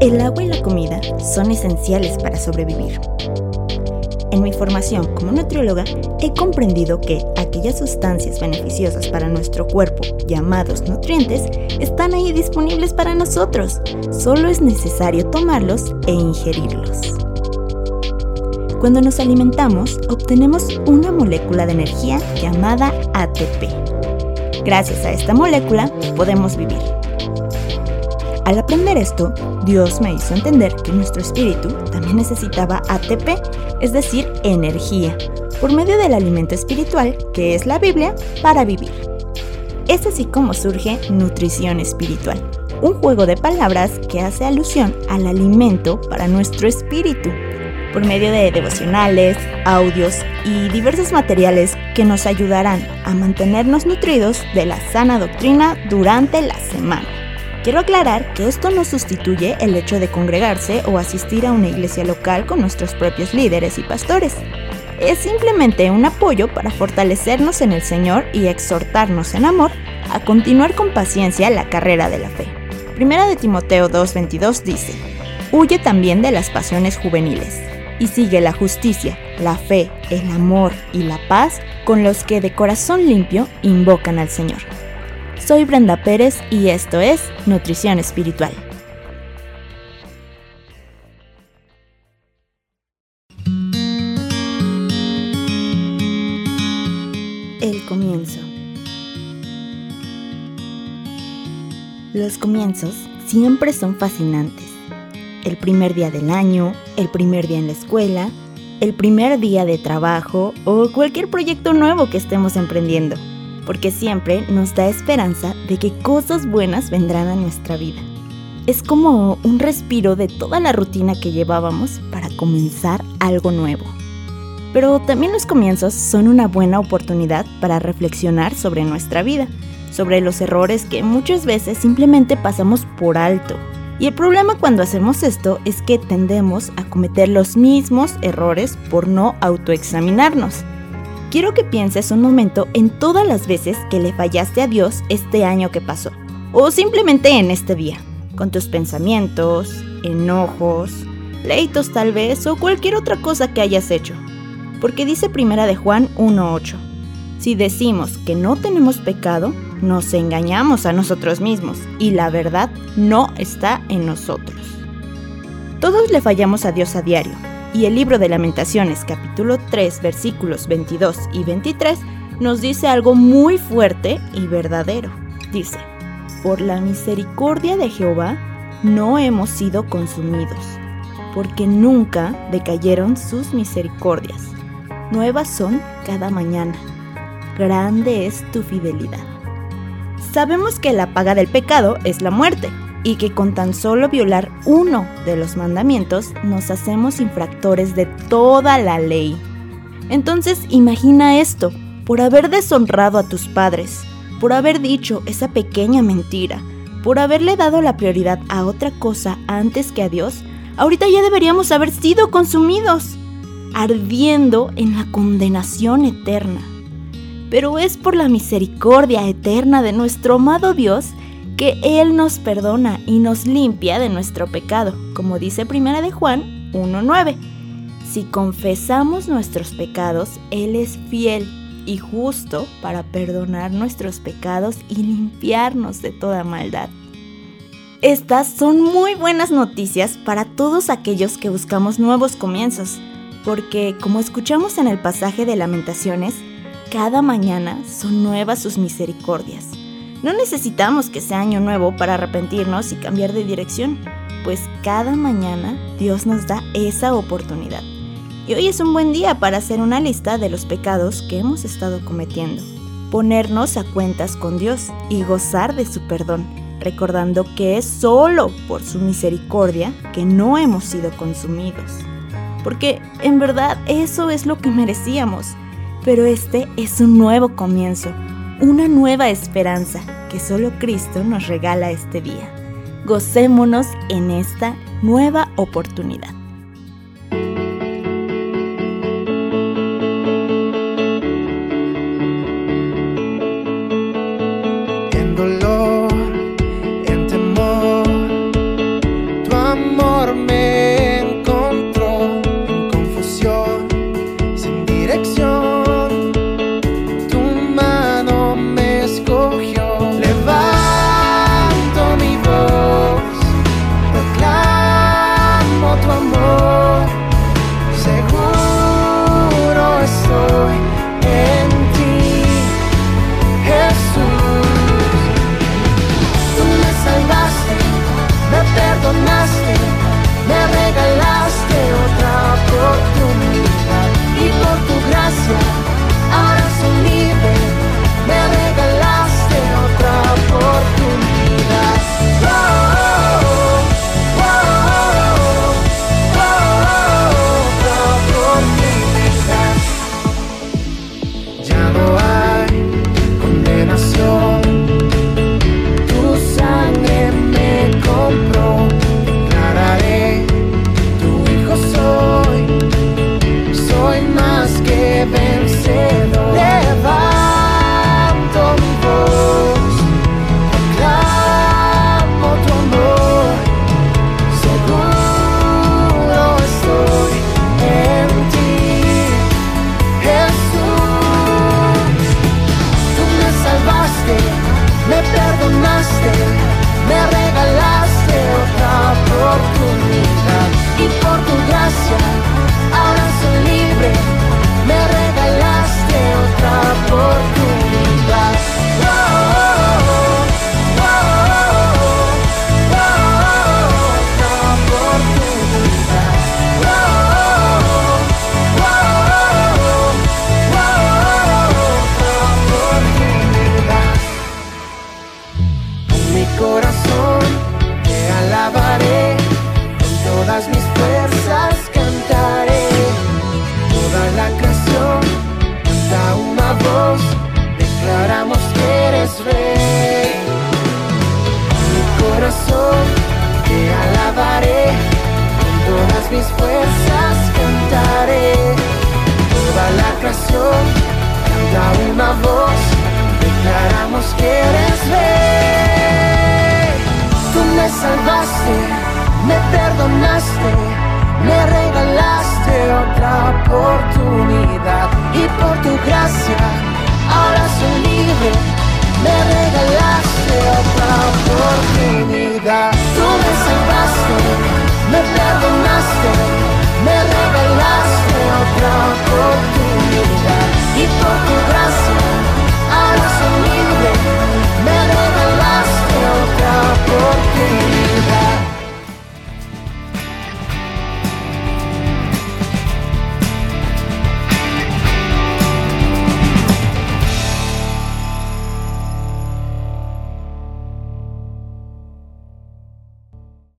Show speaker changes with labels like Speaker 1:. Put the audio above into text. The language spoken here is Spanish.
Speaker 1: El agua y la comida son esenciales para sobrevivir. En mi formación como nutrióloga he comprendido que aquellas sustancias beneficiosas para nuestro cuerpo, llamados nutrientes, están ahí disponibles para nosotros. Solo es necesario tomarlos e ingerirlos. Cuando nos alimentamos, obtenemos una molécula de energía llamada ATP. Gracias a esta molécula podemos vivir. Al aprender esto, Dios me hizo entender que nuestro espíritu también necesitaba ATP, es decir, energía, por medio del alimento espiritual, que es la Biblia, para vivir. Es así como surge nutrición espiritual, un juego de palabras que hace alusión al alimento para nuestro espíritu, por medio de devocionales, audios y diversos materiales que nos ayudarán a mantenernos nutridos de la sana doctrina durante la semana. Quiero aclarar que esto no sustituye el hecho de congregarse o asistir a una iglesia local con nuestros propios líderes y pastores. Es simplemente un apoyo para fortalecernos en el Señor y exhortarnos en amor a continuar con paciencia la carrera de la fe. Primera de Timoteo 2:22 dice, Huye también de las pasiones juveniles y sigue la justicia, la fe, el amor y la paz con los que de corazón limpio invocan al Señor. Soy Brenda Pérez y esto es Nutrición Espiritual. El comienzo. Los comienzos siempre son fascinantes. El primer día del año, el primer día en la escuela, el primer día de trabajo o cualquier proyecto nuevo que estemos emprendiendo porque siempre nos da esperanza de que cosas buenas vendrán a nuestra vida. Es como un respiro de toda la rutina que llevábamos para comenzar algo nuevo. Pero también los comienzos son una buena oportunidad para reflexionar sobre nuestra vida, sobre los errores que muchas veces simplemente pasamos por alto. Y el problema cuando hacemos esto es que tendemos a cometer los mismos errores por no autoexaminarnos quiero que pienses un momento en todas las veces que le fallaste a Dios este año que pasó, o simplemente en este día, con tus pensamientos, enojos, pleitos tal vez, o cualquier otra cosa que hayas hecho. Porque dice primera de Juan 1.8, si decimos que no tenemos pecado, nos engañamos a nosotros mismos y la verdad no está en nosotros. Todos le fallamos a Dios a diario, y el libro de lamentaciones capítulo 3 versículos 22 y 23 nos dice algo muy fuerte y verdadero. Dice, por la misericordia de Jehová no hemos sido consumidos, porque nunca decayeron sus misericordias. Nuevas son cada mañana. Grande es tu fidelidad. Sabemos que la paga del pecado es la muerte y que con tan solo violar uno de los mandamientos nos hacemos infractores de toda la ley. Entonces imagina esto, por haber deshonrado a tus padres, por haber dicho esa pequeña mentira, por haberle dado la prioridad a otra cosa antes que a Dios, ahorita ya deberíamos haber sido consumidos, ardiendo en la condenación eterna. Pero es por la misericordia eterna de nuestro amado Dios que Él nos perdona y nos limpia de nuestro pecado, como dice Primera de Juan 1.9. Si confesamos nuestros pecados, Él es fiel y justo para perdonar nuestros pecados y limpiarnos de toda maldad. Estas son muy buenas noticias para todos aquellos que buscamos nuevos comienzos, porque como escuchamos en el pasaje de lamentaciones, cada mañana son nuevas sus misericordias. No necesitamos que sea año nuevo para arrepentirnos y cambiar de dirección, pues cada mañana Dios nos da esa oportunidad. Y hoy es un buen día para hacer una lista de los pecados que hemos estado cometiendo, ponernos a cuentas con Dios y gozar de su perdón, recordando que es solo por su misericordia que no hemos sido consumidos. Porque en verdad eso es lo que merecíamos, pero este es un nuevo comienzo una nueva esperanza que solo Cristo nos regala este día. Gocémonos en esta nueva oportunidad.
Speaker 2: stay creación canta una voz, declaramos que eres rey. Tú me salvaste, me perdonaste, me regalaste otra oportunidad y por tu gracia ahora soy libre, me regalaste otra oportunidad. y poco